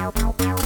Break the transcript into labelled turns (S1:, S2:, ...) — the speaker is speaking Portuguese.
S1: Música